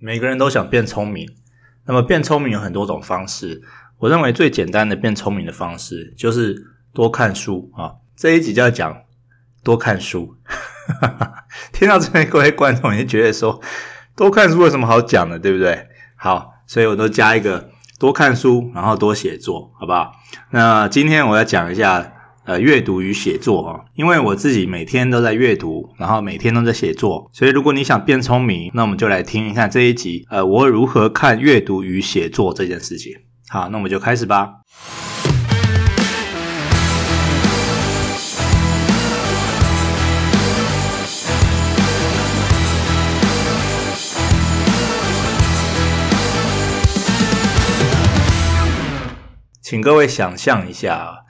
每个人都想变聪明，那么变聪明有很多种方式。我认为最简单的变聪明的方式就是多看书啊。这一集就要讲多看书。听到这边各位观众，你觉得说多看书有什么好讲的，对不对？好，所以我都加一个多看书，然后多写作，好不好？那今天我要讲一下。呃，阅读与写作哈，因为我自己每天都在阅读，然后每天都在写作，所以如果你想变聪明，那我们就来听一下这一集，呃，我如何看阅读与写作这件事情。好，那我们就开始吧。请各位想象一下。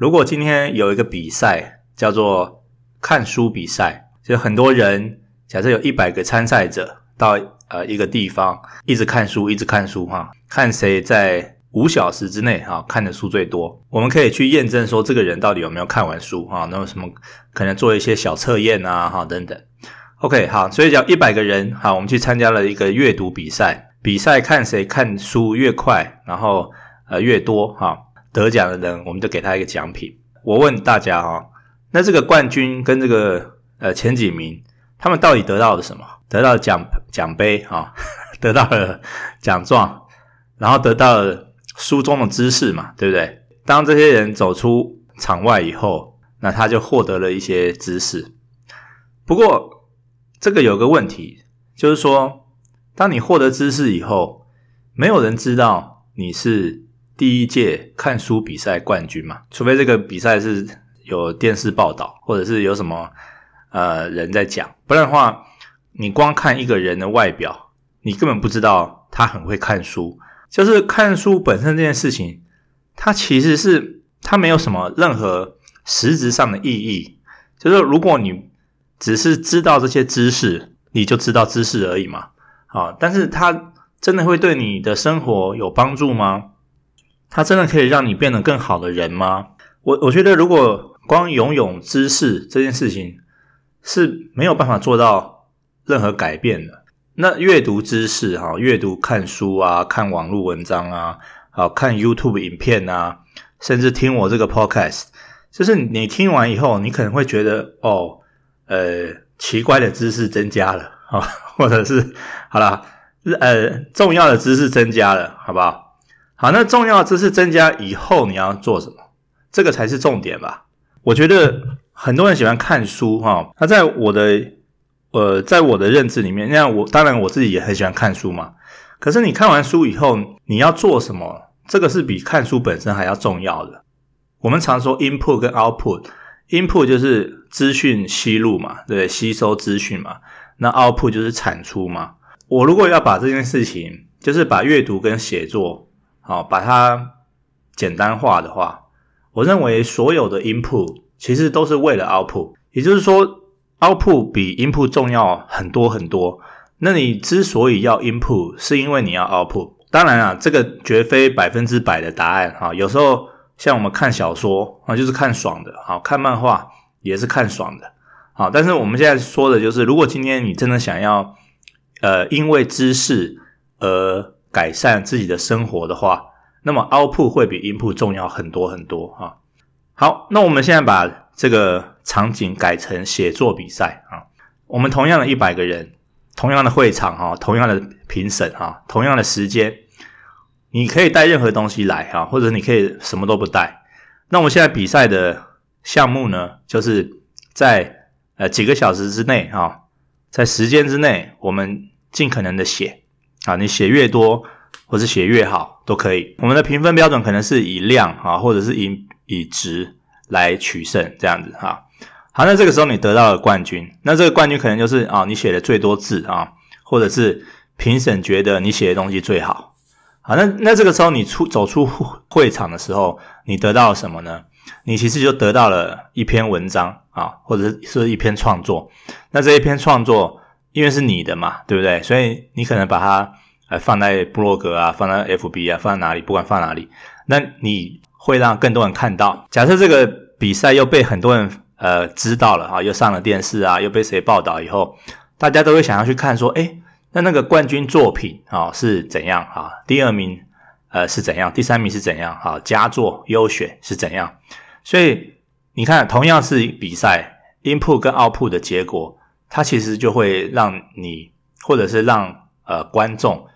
如果今天有一个比赛叫做看书比赛，就很多人，假设有一百个参赛者到呃一个地方，一直看书，一直看书哈，看谁在五小时之内哈看的书最多。我们可以去验证说这个人到底有没有看完书哈，那么什么可能做一些小测验啊哈等等。OK 好，所以讲一百个人好，我们去参加了一个阅读比赛，比赛看谁看书越快，然后呃越多哈。得奖的人，我们就给他一个奖品。我问大家哈，那这个冠军跟这个呃前几名，他们到底得到了什么？得到奖奖杯啊，得到了奖状，然后得到了书中的知识嘛，对不对？当这些人走出场外以后，那他就获得了一些知识。不过这个有个问题，就是说，当你获得知识以后，没有人知道你是。第一届看书比赛冠军嘛，除非这个比赛是有电视报道，或者是有什么呃人在讲，不然的话，你光看一个人的外表，你根本不知道他很会看书。就是看书本身这件事情，它其实是它没有什么任何实质上的意义。就是如果你只是知道这些知识，你就知道知识而已嘛。啊，但是它真的会对你的生活有帮助吗？它真的可以让你变得更好的人吗？我我觉得，如果光拥有知识这件事情是没有办法做到任何改变的。那阅读知识，哈，阅读看书啊，看网络文章啊，好看 YouTube 影片啊，甚至听我这个 Podcast，就是你听完以后，你可能会觉得，哦，呃，奇怪的知识增加了啊，或者是好了，呃，重要的知识增加了，好不好？好，那重要知识增加以后，你要做什么？这个才是重点吧。我觉得很多人喜欢看书，哈。那在我的呃，在我的认知里面，那我当然我自己也很喜欢看书嘛。可是你看完书以后，你要做什么？这个是比看书本身还要重要的。我们常说 input 跟 output，input 就是资讯吸入嘛，对，吸收资讯嘛。那 output 就是产出嘛。我如果要把这件事情，就是把阅读跟写作。好，把它简单化的话，我认为所有的 input 其实都是为了 output，也就是说 output 比 input 重要很多很多。那你之所以要 input，是因为你要 output。当然啊，这个绝非百分之百的答案哈。有时候像我们看小说啊，就是看爽的；好，看漫画也是看爽的。好，但是我们现在说的就是，如果今天你真的想要呃，因为知识而改善自己的生活的话，那么 output 会比 input 重要很多很多啊。好，那我们现在把这个场景改成写作比赛啊。我们同样的一百个人，同样的会场哈，同样的评审哈，同样的时间，你可以带任何东西来哈，或者你可以什么都不带。那我们现在比赛的项目呢，就是在呃几个小时之内哈，在时间之内，我们尽可能的写。啊，你写越多或者写越好都可以。我们的评分标准可能是以量啊，或者是以以值来取胜这样子哈。好，那这个时候你得到了冠军，那这个冠军可能就是啊，你写的最多字啊，或者是评审觉得你写的东西最好。好，那那这个时候你出走出会场的时候，你得到了什么呢？你其实就得到了一篇文章啊，或者是是一篇创作。那这一篇创作。因为是你的嘛，对不对？所以你可能把它呃放在部落格啊，放在 FB 啊，放在哪里，不管放哪里，那你会让更多人看到。假设这个比赛又被很多人呃知道了哈，又上了电视啊，又被谁报道以后，大家都会想要去看说，诶，那那个冠军作品啊是怎样啊？第二名呃是怎样？第三名是怎样？啊，佳作优选是怎样？所以你看，同样是比赛，input 跟 output 的结果，它其实就会让你或者是让呃观众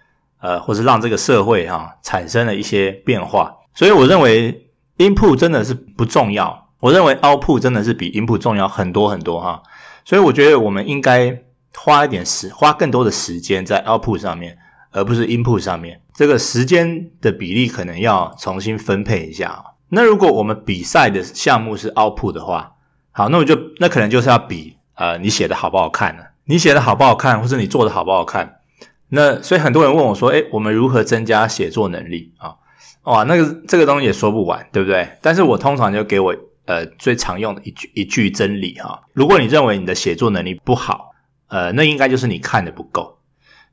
呃或是让这个社会哈、产生了一些变化。所以我认为 input 真的是不重要，我认为 output 真的是比 input 重要很多很多哈。所以我觉得我们应该。花一点时，花更多的时间在 output 上面，而不是 input 上面。这个时间的比例可能要重新分配一下。那如果我们比赛的项目是 output 的话，好，那我就那可能就是要比呃你写的好不好看呢。你写的好不好看，或者你做的好不好看。那所以很多人问我说，诶，我们如何增加写作能力啊？哇，那个这个东西也说不完，对不对？但是我通常就给我呃最常用的一句一句真理哈。如果你认为你的写作能力不好，呃，那应该就是你看的不够，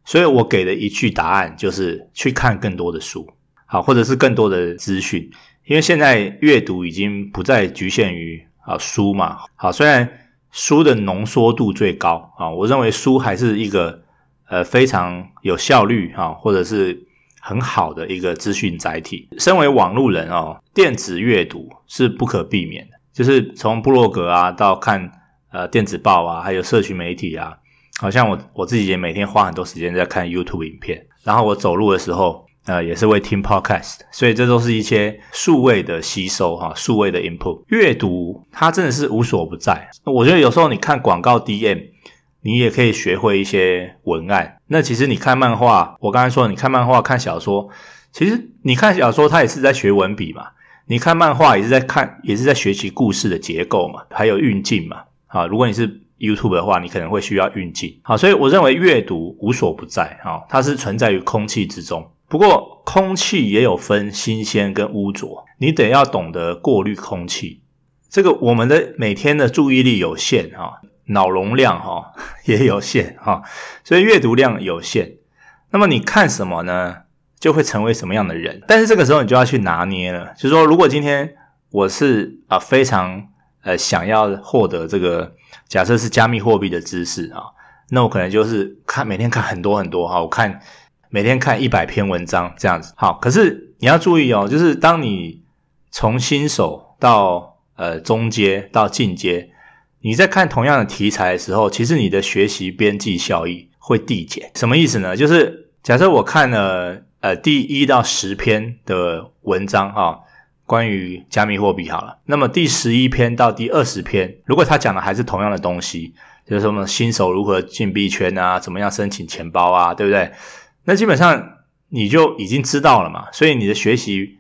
所以我给的一句答案就是去看更多的书，好，或者是更多的资讯，因为现在阅读已经不再局限于啊书嘛，好，虽然书的浓缩度最高啊，我认为书还是一个呃非常有效率啊，或者是很好的一个资讯载体。身为网路人哦，电子阅读是不可避免的，就是从布洛格啊到看呃电子报啊，还有社群媒体啊。好像我我自己也每天花很多时间在看 YouTube 影片，然后我走路的时候，呃，也是会听 Podcast，所以这都是一些数位的吸收哈，数位的 input。阅读它真的是无所不在。我觉得有时候你看广告 DM，你也可以学会一些文案。那其实你看漫画，我刚才说你看漫画、看小说，其实你看小说，它也是在学文笔嘛；你看漫画也是在看，也是在学习故事的结构嘛，还有运镜嘛。啊，如果你是 YouTube 的话，你可能会需要运镜。好，所以我认为阅读无所不在，哈，它是存在于空气之中。不过，空气也有分新鲜跟污浊，你得要懂得过滤空气。这个我们的每天的注意力有限，哈，脑容量哈 也有限，哈，所以阅读量有限。那么你看什么呢？就会成为什么样的人。但是这个时候你就要去拿捏了，就是说，如果今天我是啊非常。呃，想要获得这个假设是加密货币的知识啊，那我可能就是看每天看很多很多哈，我看每天看一百篇文章这样子。好，可是你要注意哦，就是当你从新手到呃中阶到进阶，你在看同样的题材的时候，其实你的学习边际效益会递减。什么意思呢？就是假设我看了呃第一到十篇的文章哈。关于加密货币好了，那么第十一篇到第二十篇，如果他讲的还是同样的东西，就是什么新手如何进币圈啊，怎么样申请钱包啊，对不对？那基本上你就已经知道了嘛，所以你的学习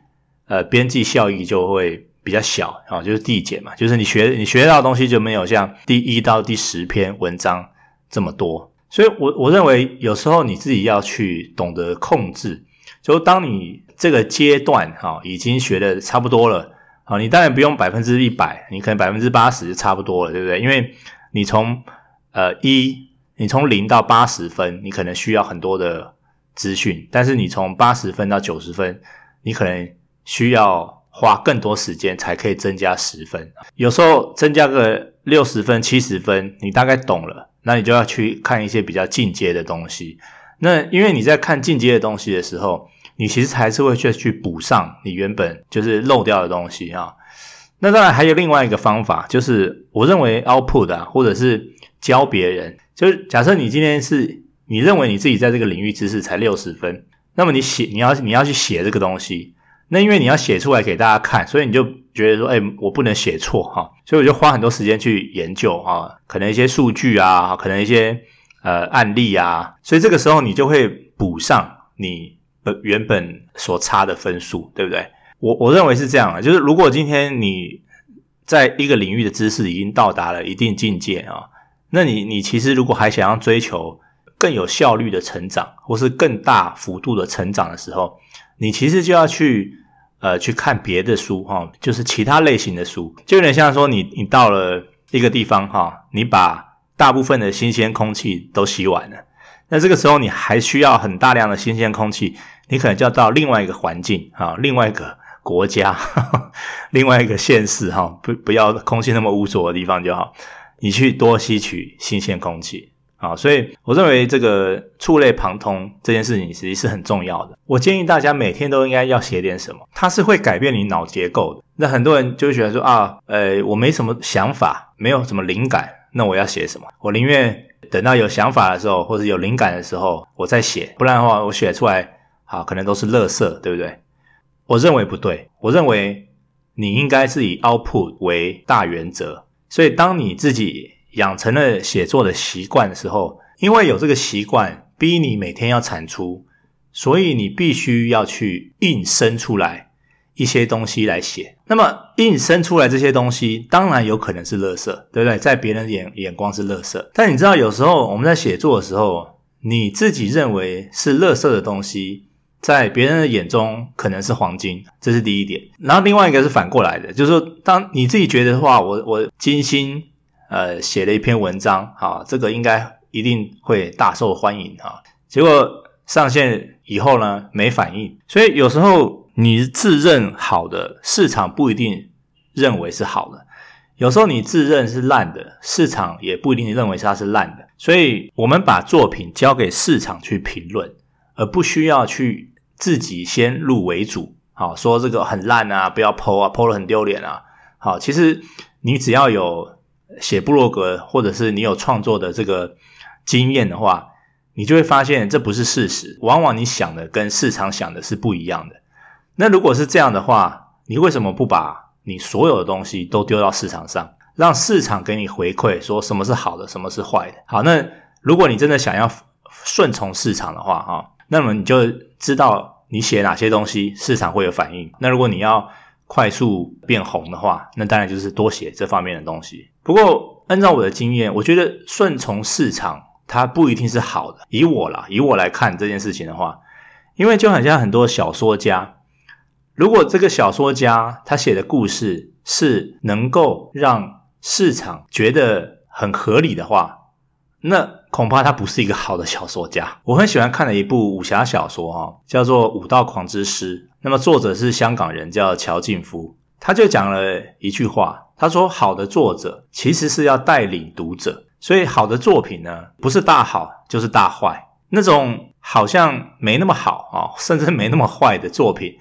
呃边际效益就会比较小啊，就是递减嘛，就是你学你学到的东西就没有像第一到第十篇文章这么多，所以我我认为有时候你自己要去懂得控制，就当你。这个阶段哈，已经学的差不多了，好，你当然不用百分之一百，你可能百分之八十就差不多了，对不对？因为你从呃一，你从零到八十分，你可能需要很多的资讯，但是你从八十分到九十分，你可能需要花更多时间才可以增加十分。有时候增加个六十分、七十分，你大概懂了，那你就要去看一些比较进阶的东西。那因为你在看进阶的东西的时候，你其实还是会去去补上你原本就是漏掉的东西啊。那当然还有另外一个方法，就是我认为 output 啊，或者是教别人，就是假设你今天是你认为你自己在这个领域知识才六十分，那么你写你要你要去写这个东西，那因为你要写出来给大家看，所以你就觉得说，哎，我不能写错哈，所以我就花很多时间去研究啊，可能一些数据啊，可能一些呃案例啊，所以这个时候你就会补上你。本，原本所差的分数，对不对？我我认为是这样啊，就是如果今天你在一个领域的知识已经到达了一定境界啊，那你你其实如果还想要追求更有效率的成长，或是更大幅度的成长的时候，你其实就要去呃去看别的书哈，就是其他类型的书，就有点像说你你到了一个地方哈，你把大部分的新鲜空气都吸完了。那这个时候你还需要很大量的新鲜空气，你可能就要到另外一个环境啊，另外一个国家，呵 呵另外一个县市哈，不不要空气那么污浊的地方就好，你去多吸取新鲜空气啊，所以我认为这个触类旁通这件事情其实是很重要的。我建议大家每天都应该要写点什么，它是会改变你脑结构的。那很多人就会觉得说啊，呃，我没什么想法，没有什么灵感，那我要写什么？我宁愿等到有想法的时候，或者有灵感的时候，我再写。不然的话，我写出来啊，可能都是垃圾，对不对？我认为不对，我认为你应该是以 output 为大原则。所以，当你自己养成了写作的习惯的时候，因为有这个习惯，逼你每天要产出，所以你必须要去硬生出来一些东西来写。那么，硬生出来这些东西，当然有可能是垃圾，对不对？在别人眼眼光是垃圾。但你知道，有时候我们在写作的时候，你自己认为是垃圾的东西，在别人的眼中可能是黄金，这是第一点。然后另外一个是反过来的，就是说，当你自己觉得的话，我我精心。呃，写了一篇文章，啊，这个应该一定会大受欢迎啊。结果上线以后呢，没反应。所以有时候你自认好的，市场不一定认为是好的；有时候你自认是烂的，市场也不一定认为它是烂的。所以我们把作品交给市场去评论，而不需要去自己先入为主。好，说这个很烂啊，不要剖啊剖了很丢脸啊。好，其实你只要有。写部落格，或者是你有创作的这个经验的话，你就会发现这不是事实。往往你想的跟市场想的是不一样的。那如果是这样的话，你为什么不把你所有的东西都丢到市场上，让市场给你回馈，说什么是好的，什么是坏的？好，那如果你真的想要顺从市场的话，哈，那么你就知道你写哪些东西市场会有反应。那如果你要快速变红的话，那当然就是多写这方面的东西。不过，按照我的经验，我觉得顺从市场它不一定是好的。以我啦，以我来看这件事情的话，因为就好像很多小说家，如果这个小说家他写的故事是能够让市场觉得很合理的话，那恐怕他不是一个好的小说家。我很喜欢看的一部武侠小说哈，叫做《武道狂之诗》。那么作者是香港人，叫乔靖夫，他就讲了一句话，他说：“好的作者其实是要带领读者，所以好的作品呢，不是大好就是大坏，那种好像没那么好啊，甚至没那么坏的作品，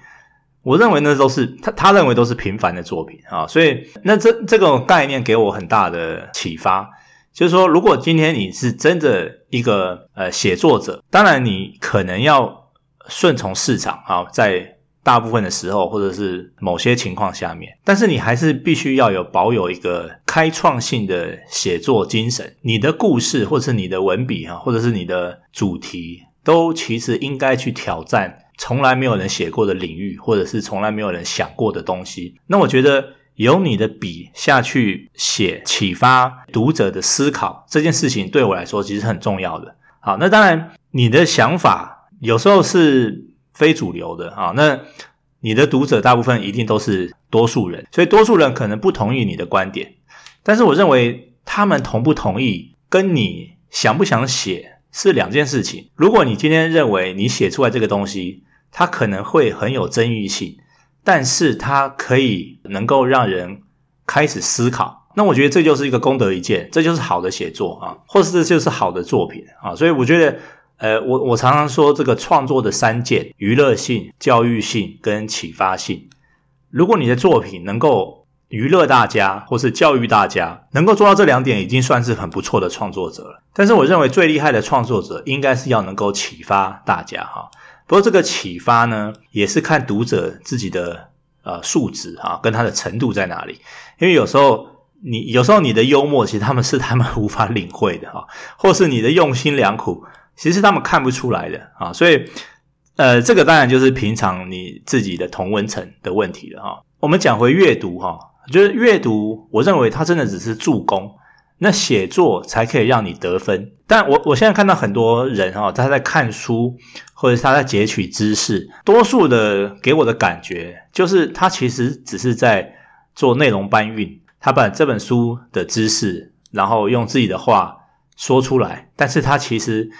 我认为那都是他他认为都是平凡的作品啊。所以那这这个概念给我很大的启发，就是说，如果今天你是真的一个呃写作者，当然你可能要顺从市场啊，在。大部分的时候，或者是某些情况下面，但是你还是必须要有保有一个开创性的写作精神。你的故事，或者是你的文笔啊，或者是你的主题，都其实应该去挑战从来没有人写过的领域，或者是从来没有人想过的东西。那我觉得由你的笔下去写，启发读者的思考，这件事情对我来说其实很重要的。好，那当然你的想法有时候是。非主流的啊，那你的读者大部分一定都是多数人，所以多数人可能不同意你的观点，但是我认为他们同不同意跟你想不想写是两件事情。如果你今天认为你写出来这个东西，它可能会很有争议性，但是它可以能够让人开始思考，那我觉得这就是一个功德一件，这就是好的写作啊，或是这就是好的作品啊，所以我觉得。呃，我我常常说这个创作的三件：娱乐性、教育性跟启发性。如果你的作品能够娱乐大家，或是教育大家，能够做到这两点，已经算是很不错的创作者了。但是，我认为最厉害的创作者，应该是要能够启发大家哈。不过，这个启发呢，也是看读者自己的呃素质哈，跟他的程度在哪里。因为有时候你有时候你的幽默，其实他们是他们无法领会的哈，或是你的用心良苦。其实他们看不出来的啊，所以，呃，这个当然就是平常你自己的同温层的问题了哈。我们讲回阅读哈，就是阅读，我认为它真的只是助攻，那写作才可以让你得分。但我我现在看到很多人哈，他在看书或者他在截取知识，多数的给我的感觉就是他其实只是在做内容搬运，他把这本书的知识，然后用自己的话说出来，但是他其实。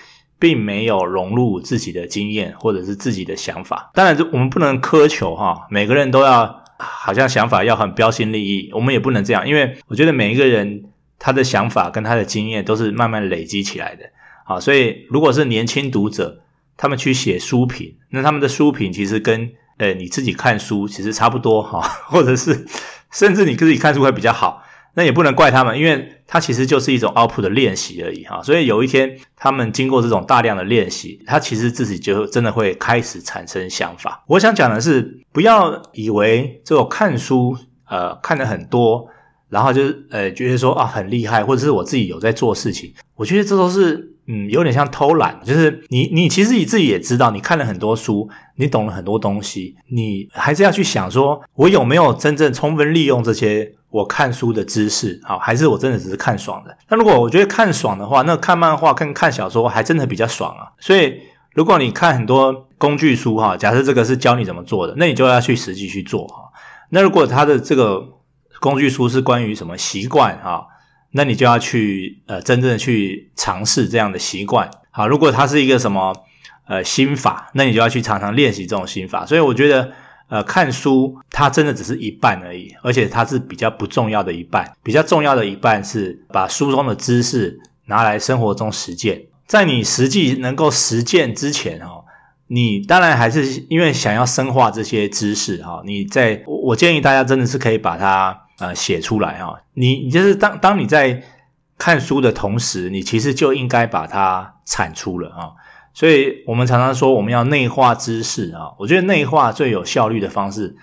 并没有融入自己的经验或者是自己的想法。当然，这我们不能苛求哈，每个人都要好像想法要很标新立异，我们也不能这样，因为我觉得每一个人他的想法跟他的经验都是慢慢累积起来的。好，所以如果是年轻读者，他们去写书评，那他们的书评其实跟呃你自己看书其实差不多哈，或者是甚至你自己看书会比较好。那也不能怪他们，因为它其实就是一种 output 的练习而已哈。所以有一天，他们经过这种大量的练习，他其实自己就真的会开始产生想法。我想讲的是，不要以为这种看书，呃，看得很多，然后就是呃，觉得说啊很厉害，或者是我自己有在做事情。我觉得这都是嗯，有点像偷懒。就是你你其实你自己也知道，你看了很多书，你懂了很多东西，你还是要去想说，我有没有真正充分利用这些。我看书的知识，好，还是我真的只是看爽的？那如果我觉得看爽的话，那看漫画跟看小说还真的比较爽啊。所以，如果你看很多工具书，哈，假设这个是教你怎么做的，那你就要去实际去做，哈。那如果他的这个工具书是关于什么习惯，哈，那你就要去呃真正的去尝试这样的习惯。好，如果它是一个什么呃心法，那你就要去常常练习这种心法。所以我觉得。呃，看书它真的只是一半而已，而且它是比较不重要的一半。比较重要的一半是把书中的知识拿来生活中实践。在你实际能够实践之前，哈，你当然还是因为想要深化这些知识，哈，你在我建议大家真的是可以把它呃写出来，哈。你你就是当当你在看书的同时，你其实就应该把它产出了，啊。所以我们常常说我们要内化知识啊，我觉得内化最有效率的方式，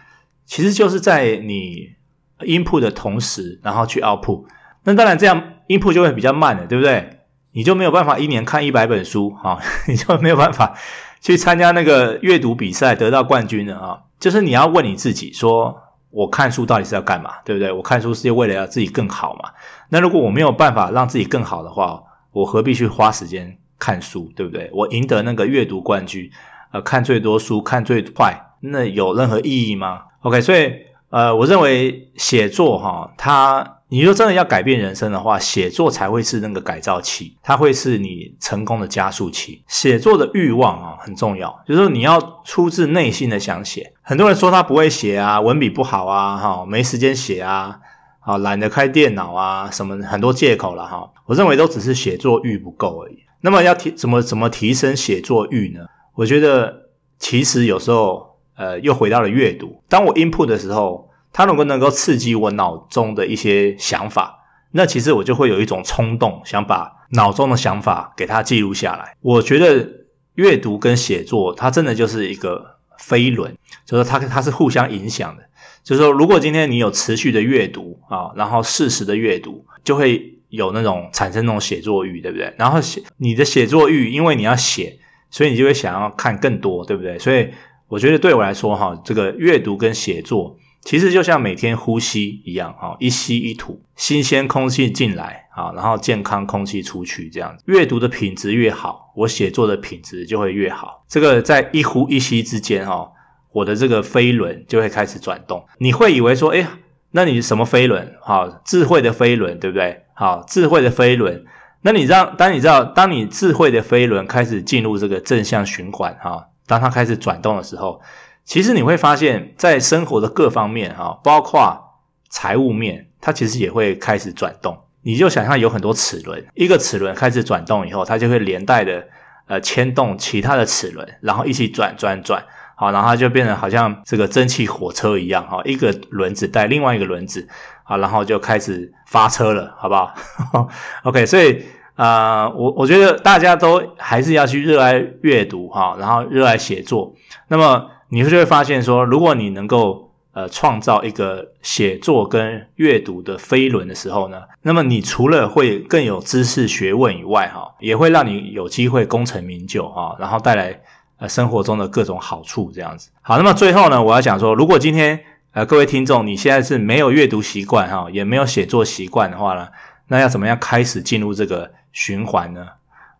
其实就是在你 input 的同时，然后去 output。那当然这样 input 就会比较慢了，对不对？你就没有办法一年看一百本书啊，你就没有办法去参加那个阅读比赛得到冠军了啊。就是你要问你自己说，我看书到底是要干嘛，对不对？我看书是为了要自己更好嘛。那如果我没有办法让自己更好的话，我何必去花时间？看书对不对？我赢得那个阅读冠军，呃，看最多书，看最快，那有任何意义吗？OK，所以呃，我认为写作哈，它你说真的要改变人生的话，写作才会是那个改造器，它会是你成功的加速器。写作的欲望啊很重要，就是说你要出自内心的想写。很多人说他不会写啊，文笔不好啊，哈，没时间写啊，啊，懒得开电脑啊，什么很多借口了哈。我认为都只是写作欲不够而已。那么要提怎么怎么提升写作欲呢？我觉得其实有时候呃又回到了阅读。当我 input 的时候，它如果能够刺激我脑中的一些想法，那其实我就会有一种冲动，想把脑中的想法给它记录下来。我觉得阅读跟写作它真的就是一个飞轮，就是它它是互相影响的。就是说，如果今天你有持续的阅读啊，然后适时的阅读，就会。有那种产生那种写作欲，对不对？然后写你的写作欲，因为你要写，所以你就会想要看更多，对不对？所以我觉得对我来说，哈，这个阅读跟写作其实就像每天呼吸一样，哈，一吸一吐，新鲜空气进来，啊，然后健康空气出去，这样子。阅读的品质越好，我写作的品质就会越好。这个在一呼一吸之间，哈，我的这个飞轮就会开始转动。你会以为说，哎，那你什么飞轮？哈，智慧的飞轮，对不对？好，智慧的飞轮。那你让，当你知道，当你智慧的飞轮开始进入这个正向循环，哈，当它开始转动的时候，其实你会发现，在生活的各方面，哈，包括财务面，它其实也会开始转动。你就想象有很多齿轮，一个齿轮开始转动以后，它就会连带的呃牵动其他的齿轮，然后一起转转转。好，然后它就变成好像这个蒸汽火车一样，哈，一个轮子带另外一个轮子，好，然后就开始发车了，好不好？OK，所以啊、我我觉得大家都还是要去热爱阅读，哈，然后热爱写作。那么你就会发现说，如果你能够呃创造一个写作跟阅读的飞轮的时候呢，那么你除了会更有知识学问以外，哈，也会让你有机会功成名就，哈，然后带来。呃，生活中的各种好处这样子。好，那么最后呢，我要讲说，如果今天呃各位听众你现在是没有阅读习惯哈，也没有写作习惯的话呢，那要怎么样开始进入这个循环呢？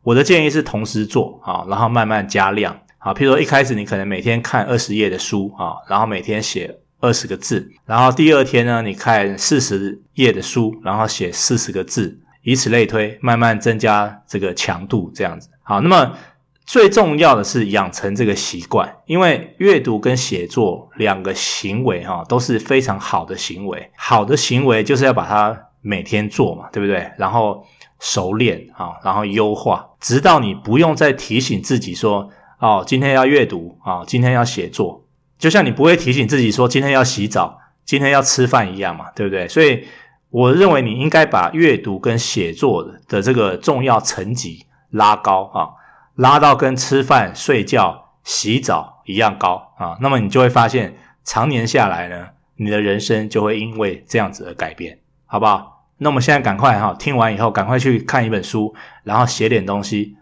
我的建议是同时做啊，然后慢慢加量啊。譬如说一开始你可能每天看二十页的书啊，然后每天写二十个字，然后第二天呢，你看四十页的书，然后写四十个字，以此类推，慢慢增加这个强度这样子。好，那么。最重要的是养成这个习惯，因为阅读跟写作两个行为哈都是非常好的行为。好的行为就是要把它每天做嘛，对不对？然后熟练啊，然后优化，直到你不用再提醒自己说，哦，今天要阅读啊，今天要写作，就像你不会提醒自己说今天要洗澡，今天要吃饭一样嘛，对不对？所以我认为你应该把阅读跟写作的的这个重要层级拉高啊，拉到跟吃饭、睡觉、洗澡一样高啊，那么你就会发现，常年下来呢，你的人生就会因为这样子而改变，好不好？那我们现在赶快哈，听完以后赶快去看一本书，然后写点东西，